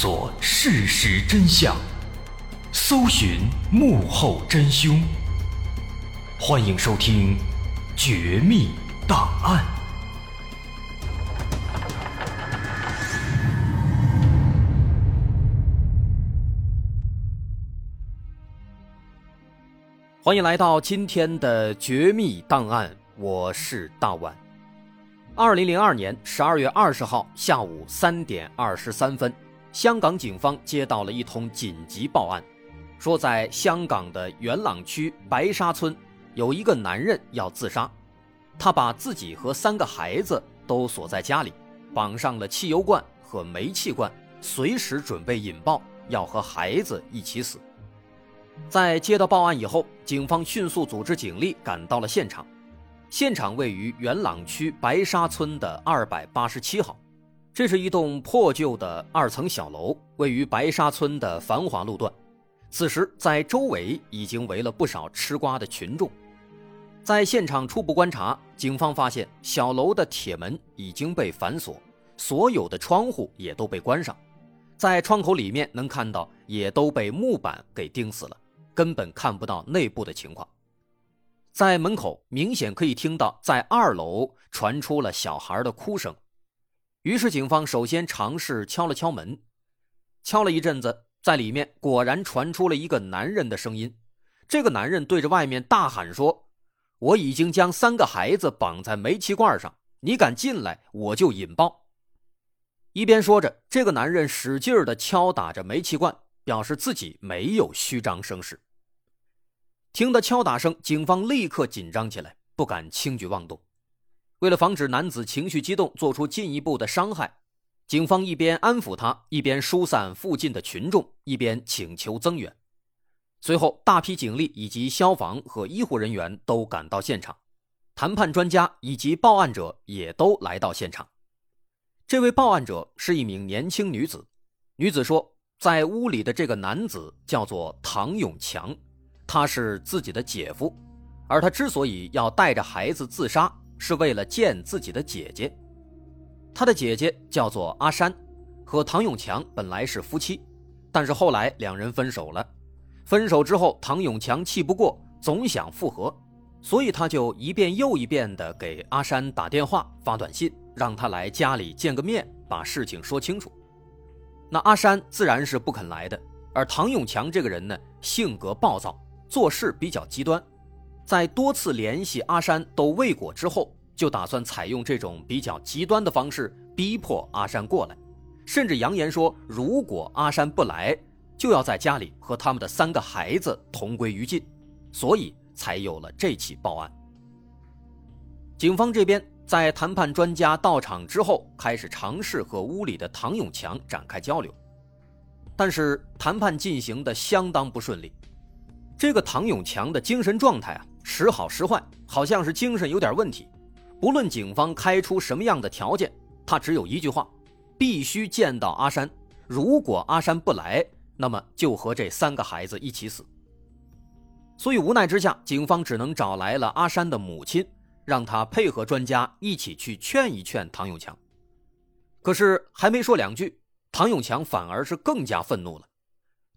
索事实真相，搜寻幕后真凶。欢迎收听《绝密档案》，欢迎来到今天的《绝密档案》，我是大碗。二零零二年十二月二十号下午三点二十三分，香港警方接到了一通紧急报案，说在香港的元朗区白沙村有一个男人要自杀，他把自己和三个孩子都锁在家里，绑上了汽油罐和煤气罐，随时准备引爆，要和孩子一起死。在接到报案以后，警方迅速组织警力赶到了现场。现场位于元朗区白沙村的二百八十七号，这是一栋破旧的二层小楼，位于白沙村的繁华路段。此时，在周围已经围了不少吃瓜的群众。在现场初步观察，警方发现小楼的铁门已经被反锁，所有的窗户也都被关上，在窗口里面能看到也都被木板给钉死了，根本看不到内部的情况。在门口明显可以听到，在二楼传出了小孩的哭声。于是警方首先尝试敲了敲门，敲了一阵子，在里面果然传出了一个男人的声音。这个男人对着外面大喊说：“我已经将三个孩子绑在煤气罐上，你敢进来，我就引爆。”一边说着，这个男人使劲的敲打着煤气罐，表示自己没有虚张声势。听到敲打声，警方立刻紧张起来，不敢轻举妄动。为了防止男子情绪激动，做出进一步的伤害，警方一边安抚他，一边疏散附近的群众，一边请求增援。随后，大批警力以及消防和医护人员都赶到现场，谈判专家以及报案者也都来到现场。这位报案者是一名年轻女子，女子说，在屋里的这个男子叫做唐永强。他是自己的姐夫，而他之所以要带着孩子自杀，是为了见自己的姐姐。他的姐姐叫做阿山，和唐永强本来是夫妻，但是后来两人分手了。分手之后，唐永强气不过，总想复合，所以他就一遍又一遍地给阿山打电话、发短信，让他来家里见个面，把事情说清楚。那阿山自然是不肯来的，而唐永强这个人呢，性格暴躁。做事比较极端，在多次联系阿山都未果之后，就打算采用这种比较极端的方式逼迫阿山过来，甚至扬言说，如果阿山不来，就要在家里和他们的三个孩子同归于尽，所以才有了这起报案。警方这边在谈判专家到场之后，开始尝试和屋里的唐永强展开交流，但是谈判进行的相当不顺利。这个唐永强的精神状态啊，时好时坏，好像是精神有点问题。不论警方开出什么样的条件，他只有一句话：必须见到阿山。如果阿山不来，那么就和这三个孩子一起死。所以无奈之下，警方只能找来了阿山的母亲，让他配合专家一起去劝一劝唐永强。可是还没说两句，唐永强反而是更加愤怒了。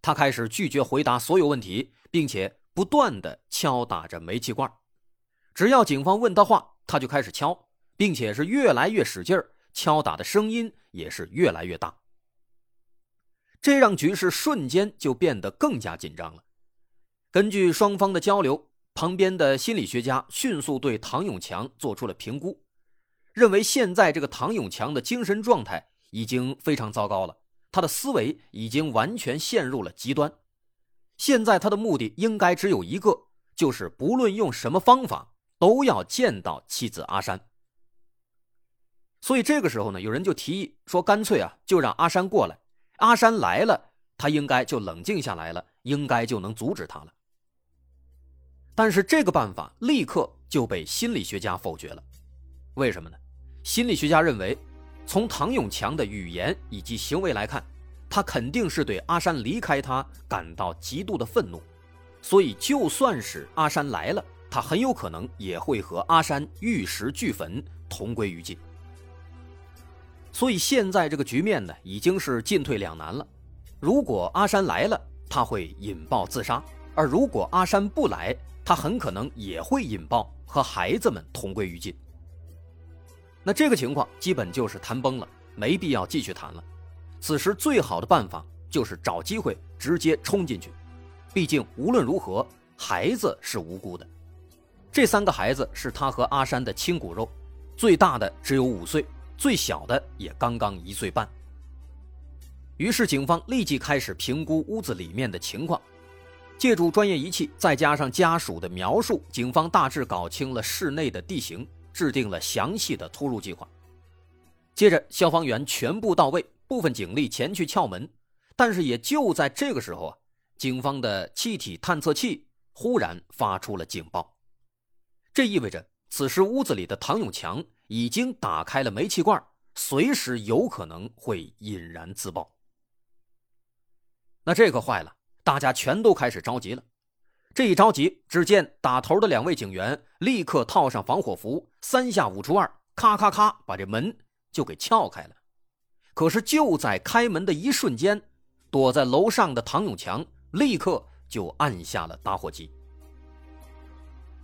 他开始拒绝回答所有问题，并且不断的敲打着煤气罐。只要警方问他话，他就开始敲，并且是越来越使劲儿，敲打的声音也是越来越大。这让局势瞬间就变得更加紧张了。根据双方的交流，旁边的心理学家迅速对唐永强做出了评估，认为现在这个唐永强的精神状态已经非常糟糕了。他的思维已经完全陷入了极端，现在他的目的应该只有一个，就是不论用什么方法都要见到妻子阿山。所以这个时候呢，有人就提议说，干脆啊，就让阿山过来。阿山来了，他应该就冷静下来了，应该就能阻止他了。但是这个办法立刻就被心理学家否决了，为什么呢？心理学家认为。从唐永强的语言以及行为来看，他肯定是对阿山离开他感到极度的愤怒，所以就算是阿山来了，他很有可能也会和阿山玉石俱焚，同归于尽。所以现在这个局面呢，已经是进退两难了。如果阿山来了，他会引爆自杀；而如果阿山不来，他很可能也会引爆和孩子们同归于尽。那这个情况基本就是谈崩了，没必要继续谈了。此时最好的办法就是找机会直接冲进去，毕竟无论如何，孩子是无辜的。这三个孩子是他和阿山的亲骨肉，最大的只有五岁，最小的也刚刚一岁半。于是警方立即开始评估屋子里面的情况，借助专业仪器，再加上家属的描述，警方大致搞清了室内的地形，制定了详细的突入计划。接着，消防员全部到位，部分警力前去撬门，但是也就在这个时候啊，警方的气体探测器忽然发出了警报。这意味着，此时屋子里的唐永强已经打开了煤气罐，随时有可能会引燃自爆。那这可坏了，大家全都开始着急了。这一着急，只见打头的两位警员立刻套上防火服，三下五除二，咔咔咔，把这门就给撬开了。可是就在开门的一瞬间，躲在楼上的唐永强立刻就按下了打火机。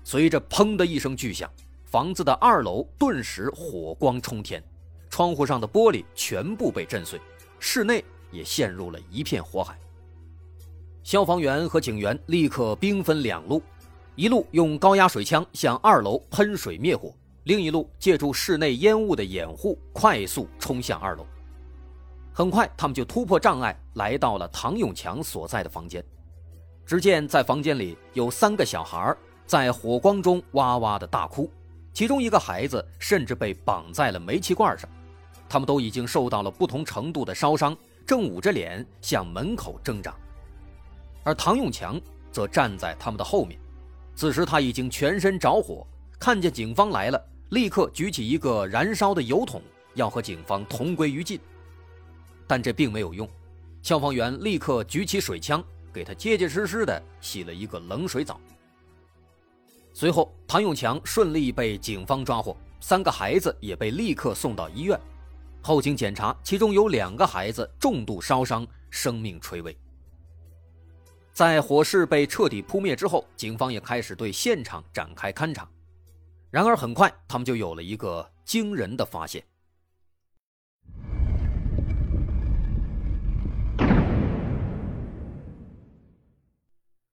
随着“砰”的一声巨响，房子的二楼顿时火光冲天，窗户上的玻璃全部被震碎，室内也陷入了一片火海。消防员和警员立刻兵分两路，一路用高压水枪向二楼喷水灭火，另一路借助室内烟雾的掩护，快速冲向二楼。很快，他们就突破障碍，来到了唐永强所在的房间。只见在房间里有三个小孩在火光中哇哇的大哭，其中一个孩子甚至被绑在了煤气罐上，他们都已经受到了不同程度的烧伤，正捂着脸向门口挣扎。而唐永强则站在他们的后面，此时他已经全身着火，看见警方来了，立刻举起一个燃烧的油桶，要和警方同归于尽。但这并没有用，消防员立刻举起水枪，给他结结实实的洗了一个冷水澡。随后，唐永强顺利被警方抓获，三个孩子也被立刻送到医院。后经检查，其中有两个孩子重度烧伤，生命垂危。在火势被彻底扑灭之后，警方也开始对现场展开勘查。然而，很快他们就有了一个惊人的发现。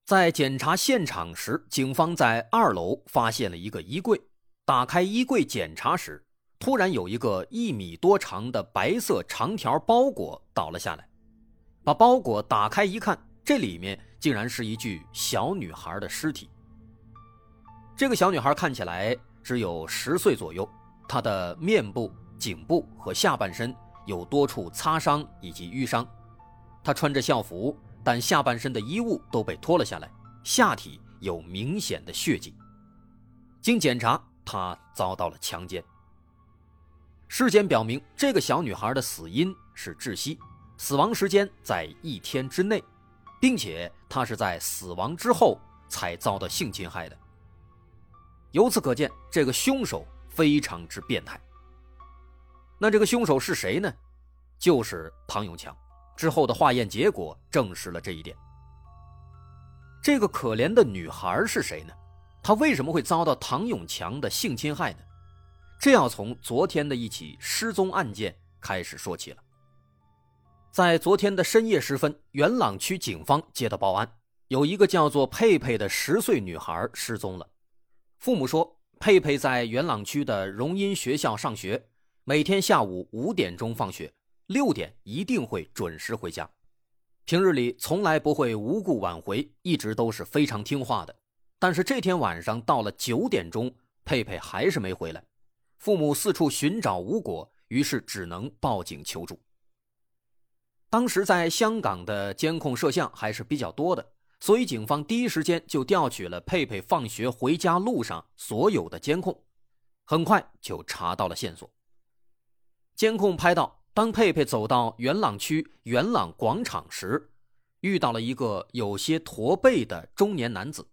在检查现场时，警方在二楼发现了一个衣柜。打开衣柜检查时，突然有一个一米多长的白色长条包裹倒了下来。把包裹打开一看，这里面竟然是一具小女孩的尸体。这个小女孩看起来只有十岁左右，她的面部、颈部和下半身有多处擦伤以及淤伤。她穿着校服。但下半身的衣物都被脱了下来，下体有明显的血迹。经检查，她遭到了强奸。尸检表明，这个小女孩的死因是窒息，死亡时间在一天之内，并且她是在死亡之后才遭到性侵害的。由此可见，这个凶手非常之变态。那这个凶手是谁呢？就是唐永强。之后的化验结果证实了这一点。这个可怜的女孩是谁呢？她为什么会遭到唐永强的性侵害呢？这要从昨天的一起失踪案件开始说起了。在昨天的深夜时分，元朗区警方接到报案，有一个叫做佩佩的十岁女孩失踪了。父母说，佩佩在元朗区的荣音学校上学，每天下午五点钟放学。六点一定会准时回家，平日里从来不会无故晚回，一直都是非常听话的。但是这天晚上到了九点钟，佩佩还是没回来，父母四处寻找无果，于是只能报警求助。当时在香港的监控摄像还是比较多的，所以警方第一时间就调取了佩佩放学回家路上所有的监控，很快就查到了线索。监控拍到。当佩佩走到元朗区元朗广场时，遇到了一个有些驼背的中年男子，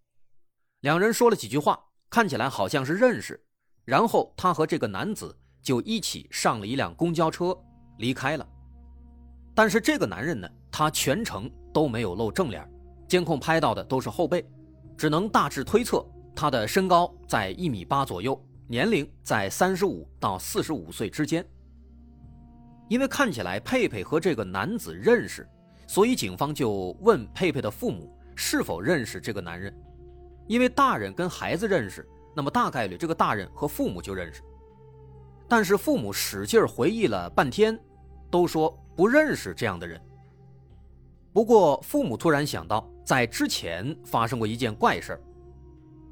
两人说了几句话，看起来好像是认识。然后他和这个男子就一起上了一辆公交车，离开了。但是这个男人呢，他全程都没有露正脸，监控拍到的都是后背，只能大致推测他的身高在一米八左右，年龄在三十五到四十五岁之间。因为看起来佩佩和这个男子认识，所以警方就问佩佩的父母是否认识这个男人。因为大人跟孩子认识，那么大概率这个大人和父母就认识。但是父母使劲回忆了半天，都说不认识这样的人。不过父母突然想到，在之前发生过一件怪事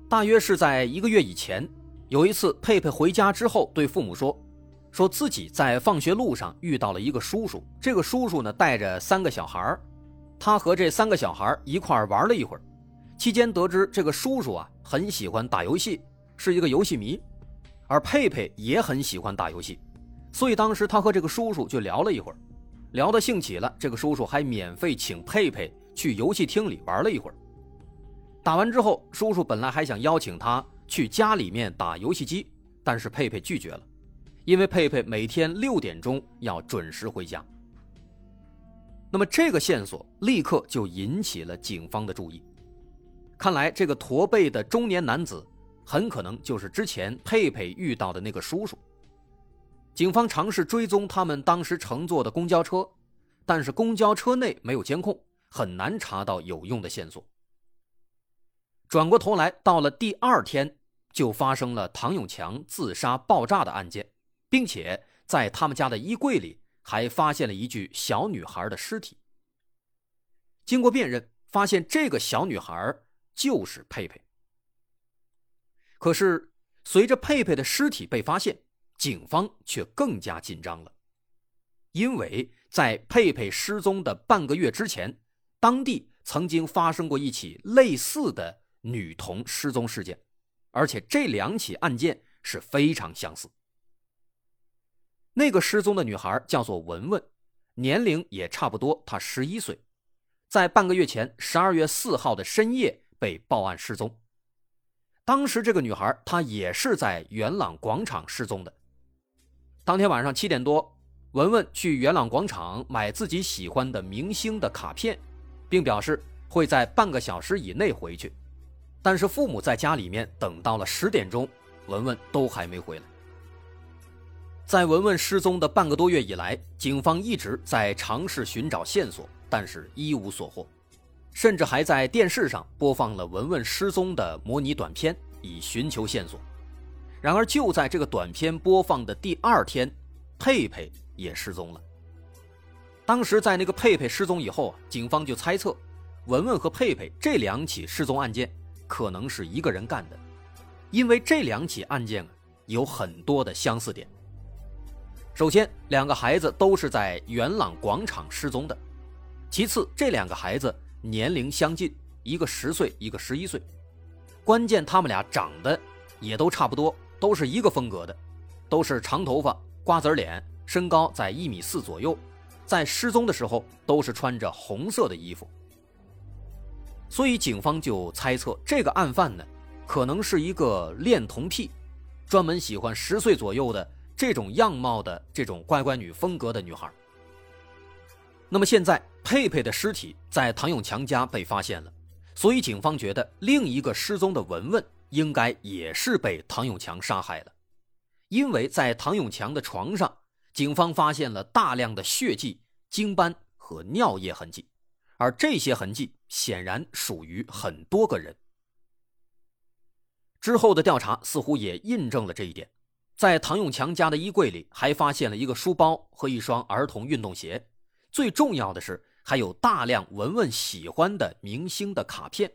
大约是在一个月以前，有一次佩佩回家之后对父母说。说自己在放学路上遇到了一个叔叔，这个叔叔呢带着三个小孩他和这三个小孩一块玩了一会儿，期间得知这个叔叔啊很喜欢打游戏，是一个游戏迷，而佩佩也很喜欢打游戏，所以当时他和这个叔叔就聊了一会儿，聊得兴起了，这个叔叔还免费请佩佩去游戏厅里玩了一会儿。打完之后，叔叔本来还想邀请他去家里面打游戏机，但是佩佩拒绝了。因为佩佩每天六点钟要准时回家，那么这个线索立刻就引起了警方的注意。看来这个驼背的中年男子很可能就是之前佩佩遇到的那个叔叔。警方尝试追踪他们当时乘坐的公交车，但是公交车内没有监控，很难查到有用的线索。转过头来，到了第二天，就发生了唐永强自杀爆炸的案件。并且在他们家的衣柜里还发现了一具小女孩的尸体。经过辨认，发现这个小女孩就是佩佩。可是，随着佩佩的尸体被发现，警方却更加紧张了，因为在佩佩失踪的半个月之前，当地曾经发生过一起类似的女童失踪事件，而且这两起案件是非常相似。那个失踪的女孩叫做文文，年龄也差不多，她十一岁，在半个月前十二月四号的深夜被报案失踪。当时这个女孩她也是在元朗广场失踪的。当天晚上七点多，文文去元朗广场买自己喜欢的明星的卡片，并表示会在半个小时以内回去，但是父母在家里面等到了十点钟，文文都还没回来。在文文失踪的半个多月以来，警方一直在尝试寻找线索，但是一无所获，甚至还在电视上播放了文文失踪的模拟短片，以寻求线索。然而，就在这个短片播放的第二天，佩佩也失踪了。当时，在那个佩佩失踪以后啊，警方就猜测，文文和佩佩这两起失踪案件可能是一个人干的，因为这两起案件有很多的相似点。首先，两个孩子都是在元朗广场失踪的。其次，这两个孩子年龄相近，一个十岁，一个十一岁。关键，他们俩长得也都差不多，都是一个风格的，都是长头发、瓜子脸，身高在一米四左右。在失踪的时候，都是穿着红色的衣服。所以，警方就猜测，这个案犯呢，可能是一个恋童癖，专门喜欢十岁左右的。这种样貌的这种乖乖女风格的女孩。那么现在佩佩的尸体在唐永强家被发现了，所以警方觉得另一个失踪的文文应该也是被唐永强杀害了，因为在唐永强的床上，警方发现了大量的血迹、精斑和尿液痕迹，而这些痕迹显然属于很多个人。之后的调查似乎也印证了这一点。在唐永强家的衣柜里，还发现了一个书包和一双儿童运动鞋。最重要的是，还有大量文文喜欢的明星的卡片。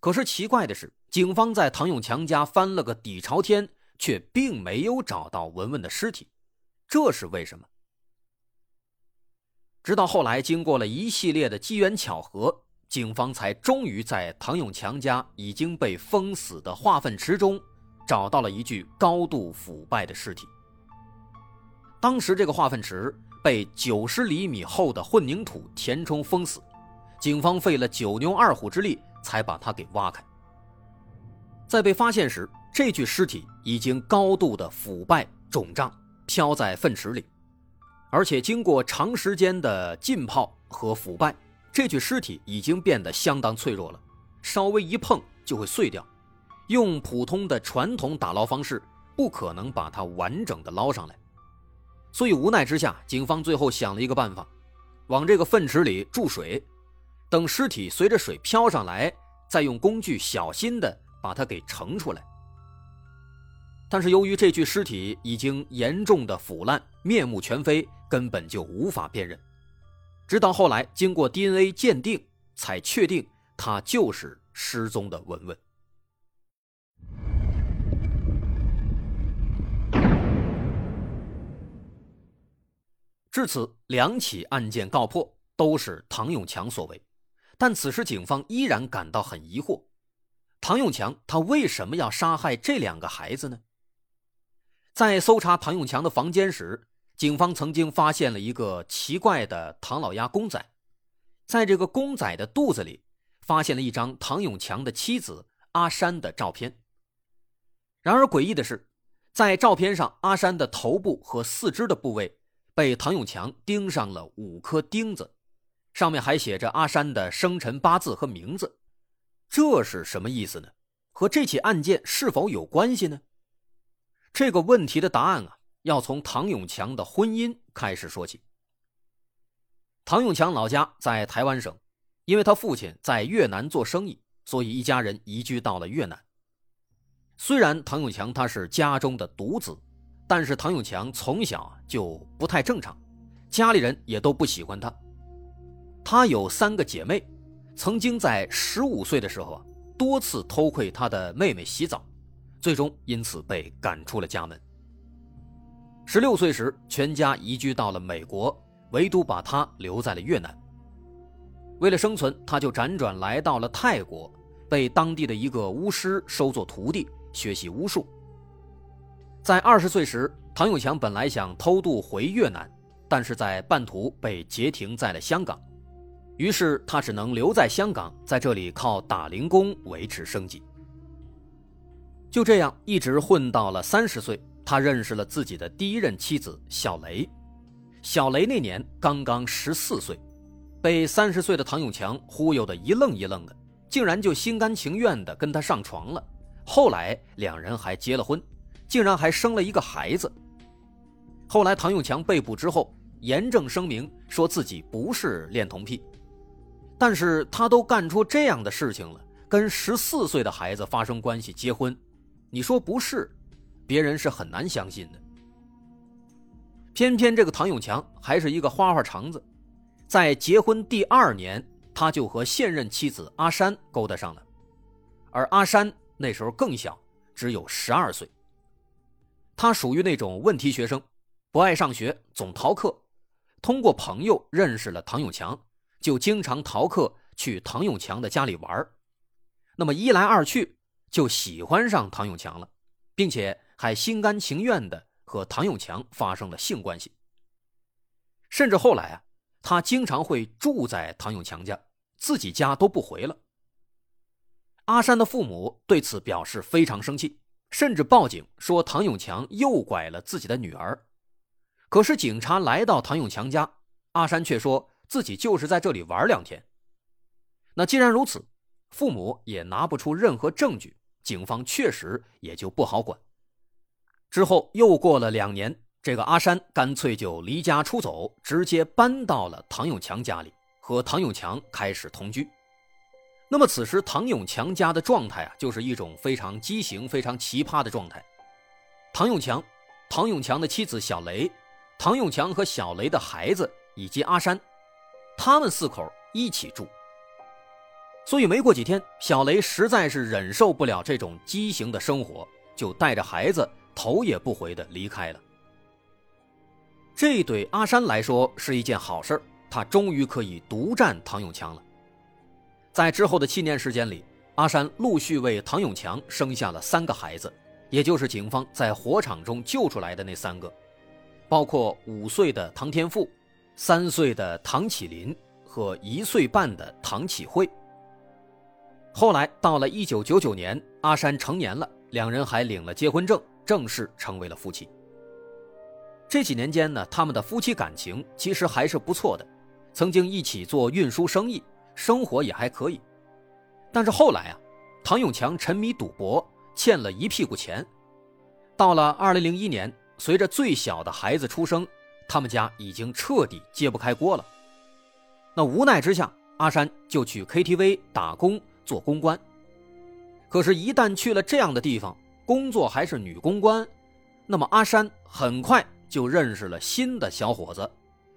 可是奇怪的是，警方在唐永强家翻了个底朝天，却并没有找到文文的尸体。这是为什么？直到后来，经过了一系列的机缘巧合，警方才终于在唐永强家已经被封死的化粪池中。找到了一具高度腐败的尸体。当时这个化粪池被九十厘米厚的混凝土填充封死，警方费了九牛二虎之力才把它给挖开。在被发现时，这具尸体已经高度的腐败肿胀，飘在粪池里，而且经过长时间的浸泡和腐败，这具尸体已经变得相当脆弱了，稍微一碰就会碎掉。用普通的传统打捞方式，不可能把它完整的捞上来。所以无奈之下，警方最后想了一个办法，往这个粪池里注水，等尸体随着水漂上来，再用工具小心的把它给盛出来。但是由于这具尸体已经严重的腐烂，面目全非，根本就无法辨认。直到后来经过 DNA 鉴定，才确定他就是失踪的文文。至此，两起案件告破，都是唐永强所为。但此时警方依然感到很疑惑：唐永强他为什么要杀害这两个孩子呢？在搜查唐永强的房间时，警方曾经发现了一个奇怪的唐老鸭公仔，在这个公仔的肚子里，发现了一张唐永强的妻子阿山的照片。然而诡异的是，在照片上，阿山的头部和四肢的部位。被唐永强钉上了五颗钉子，上面还写着阿山的生辰八字和名字，这是什么意思呢？和这起案件是否有关系呢？这个问题的答案啊，要从唐永强的婚姻开始说起。唐永强老家在台湾省，因为他父亲在越南做生意，所以一家人移居到了越南。虽然唐永强他是家中的独子。但是唐永强从小就不太正常，家里人也都不喜欢他。他有三个姐妹，曾经在十五岁的时候啊，多次偷窥他的妹妹洗澡，最终因此被赶出了家门。十六岁时，全家移居到了美国，唯独把他留在了越南。为了生存，他就辗转来到了泰国，被当地的一个巫师收作徒弟，学习巫术。在二十岁时，唐永强本来想偷渡回越南，但是在半途被截停在了香港，于是他只能留在香港，在这里靠打零工维持生计。就这样一直混到了三十岁，他认识了自己的第一任妻子小雷。小雷那年刚刚十四岁，被三十岁的唐永强忽悠的一愣一愣的，竟然就心甘情愿的跟他上床了。后来两人还结了婚。竟然还生了一个孩子。后来唐永强被捕之后，严正声明说自己不是恋童癖，但是他都干出这样的事情了，跟十四岁的孩子发生关系结婚，你说不是，别人是很难相信的。偏偏这个唐永强还是一个花花肠子，在结婚第二年，他就和现任妻子阿山勾搭上了，而阿山那时候更小，只有十二岁。他属于那种问题学生，不爱上学，总逃课。通过朋友认识了唐永强，就经常逃课去唐永强的家里玩那么一来二去，就喜欢上唐永强了，并且还心甘情愿的和唐永强发生了性关系。甚至后来啊，他经常会住在唐永强家，自己家都不回了。阿山的父母对此表示非常生气。甚至报警说唐永强诱拐了自己的女儿，可是警察来到唐永强家，阿山却说自己就是在这里玩两天。那既然如此，父母也拿不出任何证据，警方确实也就不好管。之后又过了两年，这个阿山干脆就离家出走，直接搬到了唐永强家里，和唐永强开始同居。那么此时唐永强家的状态啊，就是一种非常畸形、非常奇葩的状态。唐永强、唐永强的妻子小雷、唐永强和小雷的孩子以及阿山，他们四口一起住。所以没过几天，小雷实在是忍受不了这种畸形的生活，就带着孩子头也不回的离开了。这对阿山来说是一件好事他终于可以独占唐永强了。在之后的七年时间里，阿山陆续为唐永强生下了三个孩子，也就是警方在火场中救出来的那三个，包括五岁的唐天富、三岁的唐启林和一岁半的唐启慧。后来到了一九九九年，阿山成年了，两人还领了结婚证，正式成为了夫妻。这几年间呢，他们的夫妻感情其实还是不错的，曾经一起做运输生意，生活也还可以。但是后来啊，唐永强沉迷赌博，欠了一屁股钱。到了二零零一年，随着最小的孩子出生，他们家已经彻底揭不开锅了。那无奈之下，阿山就去 KTV 打工做公关。可是，一旦去了这样的地方，工作还是女公关，那么阿山很快就认识了新的小伙子，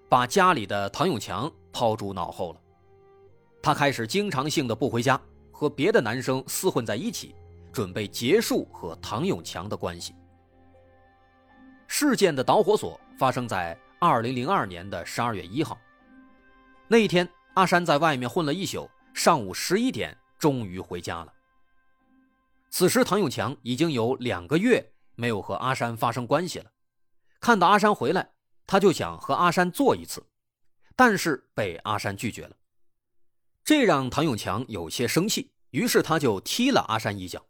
把家里的唐永强抛诸脑后了。他开始经常性的不回家。和别的男生厮混在一起，准备结束和唐永强的关系。事件的导火索发生在二零零二年的十二月一号。那一天，阿山在外面混了一宿，上午十一点终于回家了。此时，唐永强已经有两个月没有和阿山发生关系了。看到阿山回来，他就想和阿山做一次，但是被阿山拒绝了。这让唐永强有些生气，于是他就踢了阿山一脚，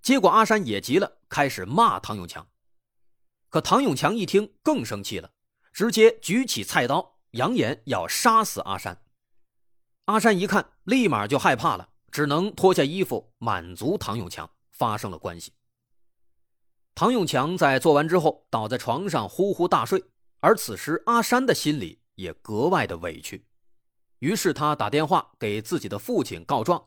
结果阿山也急了，开始骂唐永强。可唐永强一听更生气了，直接举起菜刀，扬言要杀死阿山。阿山一看，立马就害怕了，只能脱下衣服满足唐永强，发生了关系。唐永强在做完之后倒在床上呼呼大睡，而此时阿山的心里也格外的委屈。于是他打电话给自己的父亲告状，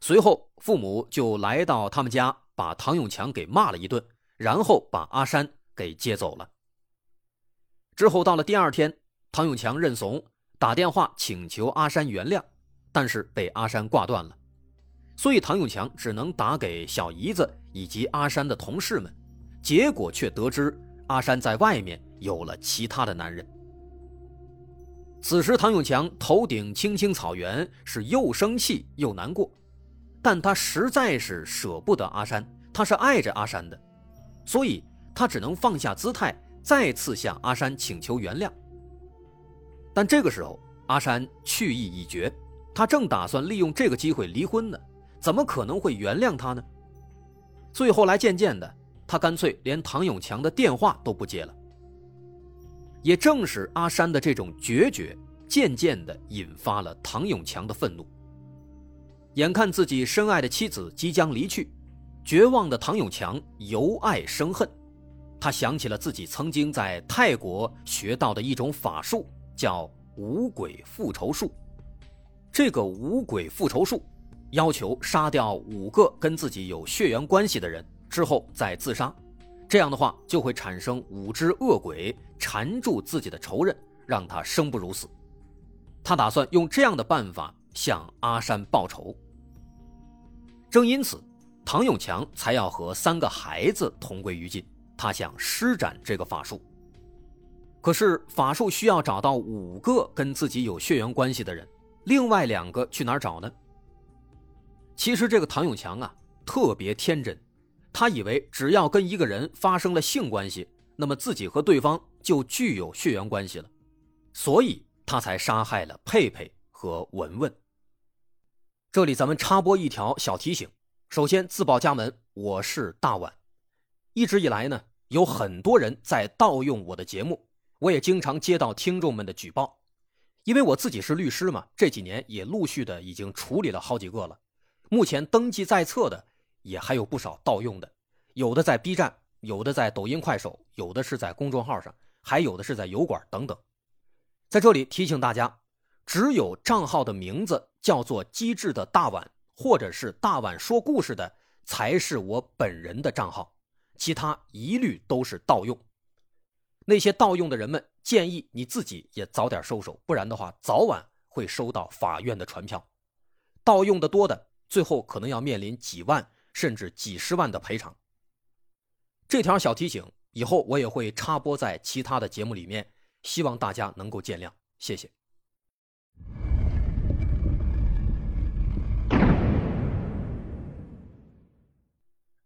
随后父母就来到他们家，把唐永强给骂了一顿，然后把阿山给接走了。之后到了第二天，唐永强认怂，打电话请求阿山原谅，但是被阿山挂断了，所以唐永强只能打给小姨子以及阿山的同事们，结果却得知阿山在外面有了其他的男人。此时，唐永强头顶青青草原，是又生气又难过，但他实在是舍不得阿山，他是爱着阿山的，所以他只能放下姿态，再次向阿山请求原谅。但这个时候，阿山去意已决，他正打算利用这个机会离婚呢，怎么可能会原谅他呢？所以后来渐渐的，他干脆连唐永强的电话都不接了。也正是阿山的这种决绝，渐渐地引发了唐永强的愤怒。眼看自己深爱的妻子即将离去，绝望的唐永强由爱生恨。他想起了自己曾经在泰国学到的一种法术，叫五鬼复仇术。这个五鬼复仇术，要求杀掉五个跟自己有血缘关系的人之后再自杀。这样的话，就会产生五只恶鬼缠住自己的仇人，让他生不如死。他打算用这样的办法向阿山报仇。正因此，唐永强才要和三个孩子同归于尽。他想施展这个法术。可是法术需要找到五个跟自己有血缘关系的人，另外两个去哪儿找呢？其实这个唐永强啊，特别天真。他以为只要跟一个人发生了性关系，那么自己和对方就具有血缘关系了，所以他才杀害了佩佩和文文。这里咱们插播一条小提醒：首先自报家门，我是大碗。一直以来呢，有很多人在盗用我的节目，我也经常接到听众们的举报。因为我自己是律师嘛，这几年也陆续的已经处理了好几个了，目前登记在册的。也还有不少盗用的，有的在 B 站，有的在抖音、快手，有的是在公众号上，还有的是在油管等等。在这里提醒大家，只有账号的名字叫做“机智的大碗”或者是“大碗说故事”的，才是我本人的账号，其他一律都是盗用。那些盗用的人们，建议你自己也早点收手，不然的话，早晚会收到法院的传票。盗用的多的，最后可能要面临几万。甚至几十万的赔偿。这条小提醒以后我也会插播在其他的节目里面，希望大家能够见谅，谢谢。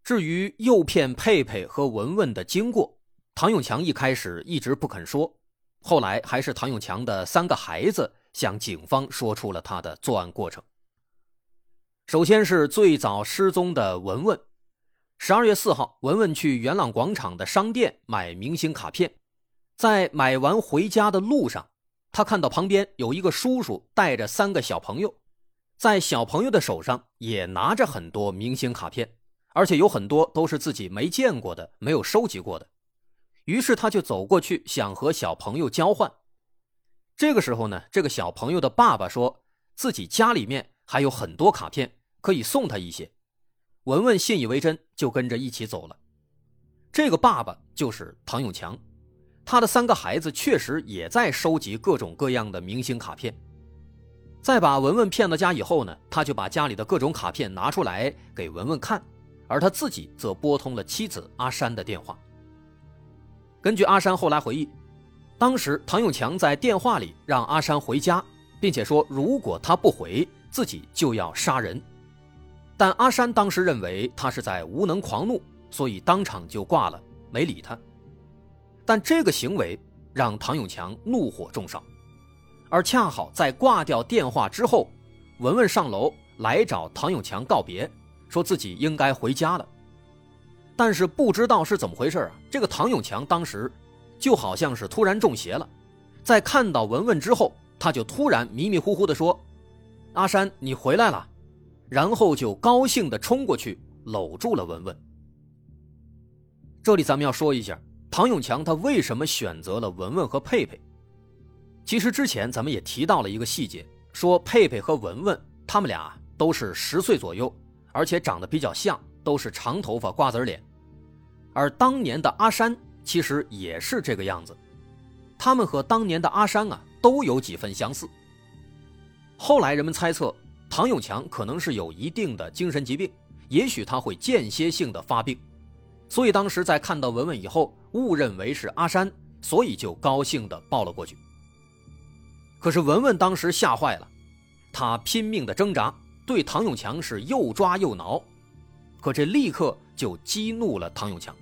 至于诱骗佩佩和文文的经过，唐永强一开始一直不肯说，后来还是唐永强的三个孩子向警方说出了他的作案过程。首先是最早失踪的文文。十二月四号，文文去元朗广场的商店买明星卡片，在买完回家的路上，他看到旁边有一个叔叔带着三个小朋友，在小朋友的手上也拿着很多明星卡片，而且有很多都是自己没见过的、没有收集过的。于是他就走过去，想和小朋友交换。这个时候呢，这个小朋友的爸爸说自己家里面还有很多卡片，可以送他一些。文文信以为真，就跟着一起走了。这个爸爸就是唐永强，他的三个孩子确实也在收集各种各样的明星卡片。在把文文骗到家以后呢，他就把家里的各种卡片拿出来给文文看，而他自己则拨通了妻子阿山的电话。根据阿山后来回忆，当时唐永强在电话里让阿山回家，并且说如果他不回，自己就要杀人。但阿山当时认为他是在无能狂怒，所以当场就挂了，没理他。但这个行为让唐永强怒火中烧，而恰好在挂掉电话之后，文文上楼来找唐永强告别，说自己应该回家了。但是不知道是怎么回事啊，这个唐永强当时就好像是突然中邪了，在看到文文之后，他就突然迷迷糊糊地说：“阿山，你回来了。”然后就高兴地冲过去搂住了文文。这里咱们要说一下，唐永强他为什么选择了文文和佩佩？其实之前咱们也提到了一个细节，说佩佩和文文他们俩都是十岁左右，而且长得比较像，都是长头发瓜子脸。而当年的阿山其实也是这个样子，他们和当年的阿山啊都有几分相似。后来人们猜测。唐永强可能是有一定的精神疾病，也许他会间歇性的发病，所以当时在看到文文以后，误认为是阿山，所以就高兴的抱了过去。可是文文当时吓坏了，他拼命的挣扎，对唐永强是又抓又挠，可这立刻就激怒了唐永强，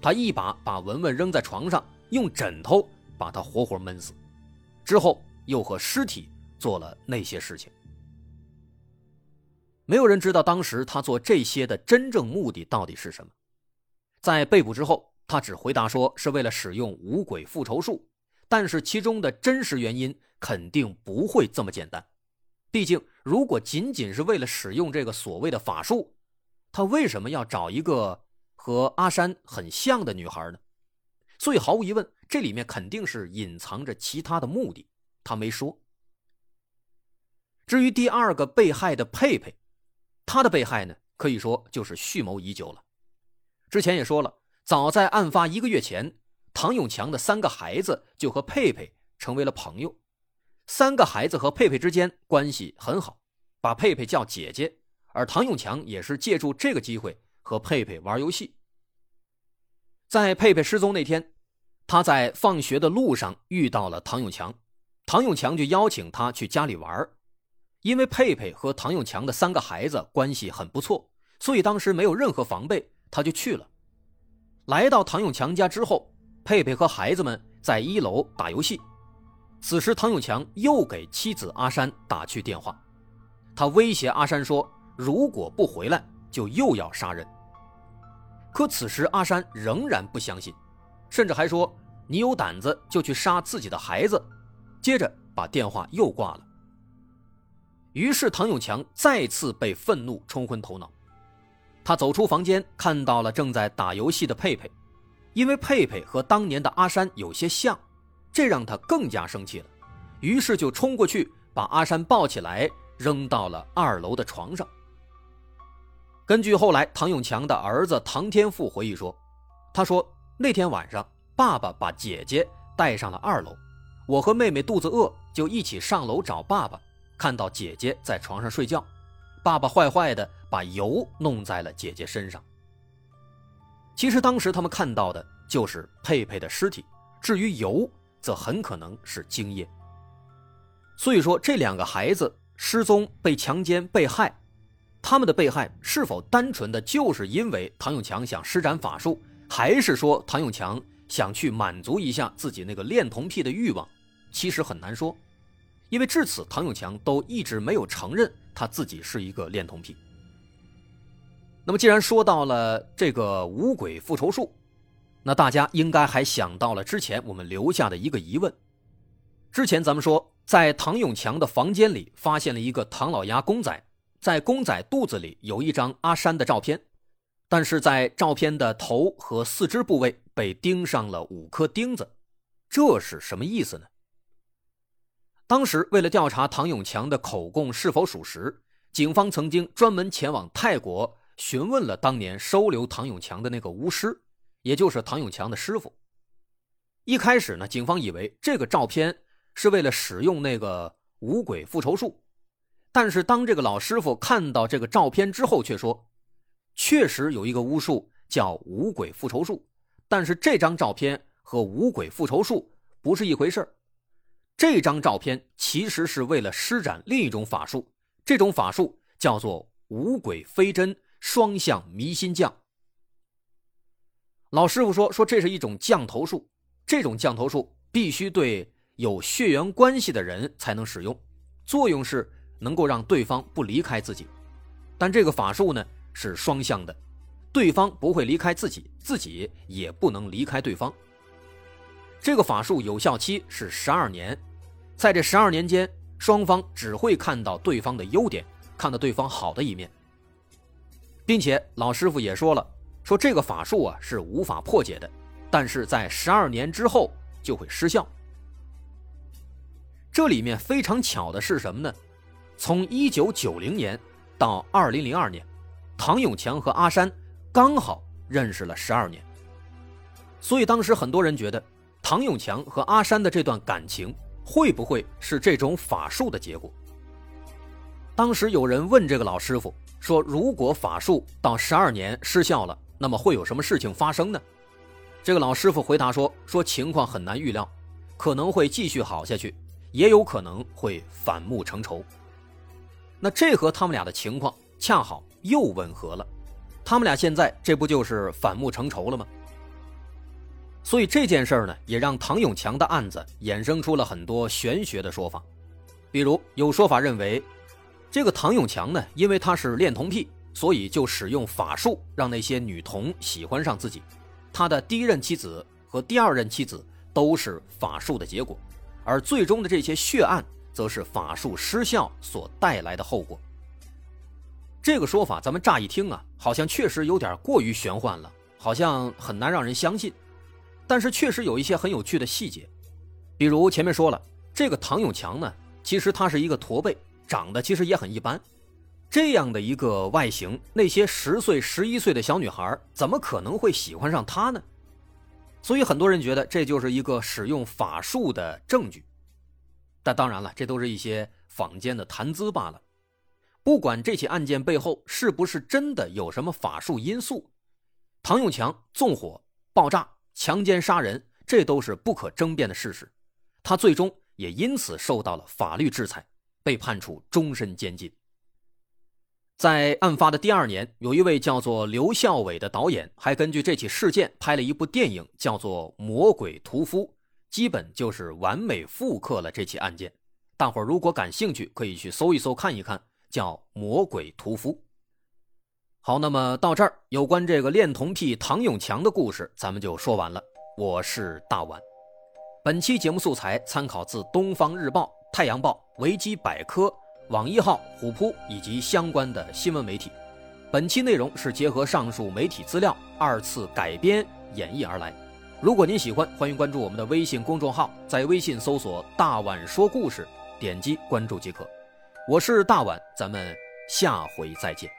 他一把把文文扔在床上，用枕头把他活活闷死，之后又和尸体做了那些事情。没有人知道当时他做这些的真正目的到底是什么。在被捕之后，他只回答说是为了使用五鬼复仇术，但是其中的真实原因肯定不会这么简单。毕竟，如果仅仅是为了使用这个所谓的法术，他为什么要找一个和阿山很像的女孩呢？所以，毫无疑问，这里面肯定是隐藏着其他的目的，他没说。至于第二个被害的佩佩。他的被害呢，可以说就是蓄谋已久了。之前也说了，早在案发一个月前，唐永强的三个孩子就和佩佩成为了朋友。三个孩子和佩佩之间关系很好，把佩佩叫姐姐。而唐永强也是借助这个机会和佩佩玩游戏。在佩佩失踪那天，他在放学的路上遇到了唐永强，唐永强就邀请他去家里玩。因为佩佩和唐永强的三个孩子关系很不错，所以当时没有任何防备，他就去了。来到唐永强家之后，佩佩和孩子们在一楼打游戏。此时，唐永强又给妻子阿山打去电话，他威胁阿山说：“如果不回来，就又要杀人。”可此时阿山仍然不相信，甚至还说：“你有胆子就去杀自己的孩子。”接着把电话又挂了。于是唐永强再次被愤怒冲昏头脑，他走出房间，看到了正在打游戏的佩佩，因为佩佩和当年的阿山有些像，这让他更加生气了，于是就冲过去把阿山抱起来扔到了二楼的床上。根据后来唐永强的儿子唐天富回忆说，他说那天晚上爸爸把姐姐带上了二楼，我和妹妹肚子饿就一起上楼找爸爸。看到姐姐在床上睡觉，爸爸坏坏的把油弄在了姐姐身上。其实当时他们看到的就是佩佩的尸体，至于油，则很可能是精液。所以说，这两个孩子失踪、被强奸、被害，他们的被害是否单纯的就是因为唐永强想施展法术，还是说唐永强想去满足一下自己那个恋童癖的欲望，其实很难说。因为至此，唐永强都一直没有承认他自己是一个恋童癖。那么，既然说到了这个五鬼复仇术，那大家应该还想到了之前我们留下的一个疑问。之前咱们说，在唐永强的房间里发现了一个唐老鸭公仔，在公仔肚子里有一张阿山的照片，但是在照片的头和四肢部位被钉上了五颗钉子，这是什么意思呢？当时为了调查唐永强的口供是否属实，警方曾经专门前往泰国询问了当年收留唐永强的那个巫师，也就是唐永强的师傅。一开始呢，警方以为这个照片。是为了使用那个五鬼复仇术，但是当这个老师傅看到这个照片之后，却说，确实有一个巫术叫五鬼复仇术，但是这张照片和五鬼复仇术不是一回事这张照片其实是为了施展另一种法术，这种法术叫做五鬼飞针双向迷心降。老师傅说，说这是一种降头术，这种降头术必须对。有血缘关系的人才能使用，作用是能够让对方不离开自己，但这个法术呢是双向的，对方不会离开自己，自己也不能离开对方。这个法术有效期是十二年，在这十二年间，双方只会看到对方的优点，看到对方好的一面，并且老师傅也说了，说这个法术啊是无法破解的，但是在十二年之后就会失效。这里面非常巧的是什么呢？从一九九零年到二零零二年，唐永强和阿山刚好认识了十二年。所以当时很多人觉得，唐永强和阿山的这段感情会不会是这种法术的结果？当时有人问这个老师傅说：“如果法术到十二年失效了，那么会有什么事情发生呢？”这个老师傅回答说：“说情况很难预料，可能会继续好下去。”也有可能会反目成仇。那这和他们俩的情况恰好又吻合了，他们俩现在这不就是反目成仇了吗？所以这件事儿呢，也让唐永强的案子衍生出了很多玄学的说法。比如有说法认为，这个唐永强呢，因为他是恋童癖，所以就使用法术让那些女童喜欢上自己。他的第一任妻子和第二任妻子都是法术的结果。而最终的这些血案，则是法术失效所带来的后果。这个说法，咱们乍一听啊，好像确实有点过于玄幻了，好像很难让人相信。但是确实有一些很有趣的细节，比如前面说了，这个唐永强呢，其实他是一个驼背，长得其实也很一般。这样的一个外形，那些十岁、十一岁的小女孩怎么可能会喜欢上他呢？所以很多人觉得这就是一个使用法术的证据，但当然了，这都是一些坊间的谈资罢了。不管这起案件背后是不是真的有什么法术因素，唐永强纵火、爆炸、强奸杀人，这都是不可争辩的事实。他最终也因此受到了法律制裁，被判处终身监禁。在案发的第二年，有一位叫做刘孝伟的导演，还根据这起事件拍了一部电影，叫做《魔鬼屠夫》，基本就是完美复刻了这起案件。大伙如果感兴趣，可以去搜一搜看一看，叫《魔鬼屠夫》。好，那么到这儿，有关这个恋童癖唐永强的故事，咱们就说完了。我是大碗，本期节目素材参考自《东方日报》《太阳报》《维基百科》。网一号、虎扑以及相关的新闻媒体，本期内容是结合上述媒体资料二次改编演绎而来。如果您喜欢，欢迎关注我们的微信公众号，在微信搜索“大碗说故事”，点击关注即可。我是大碗，咱们下回再见。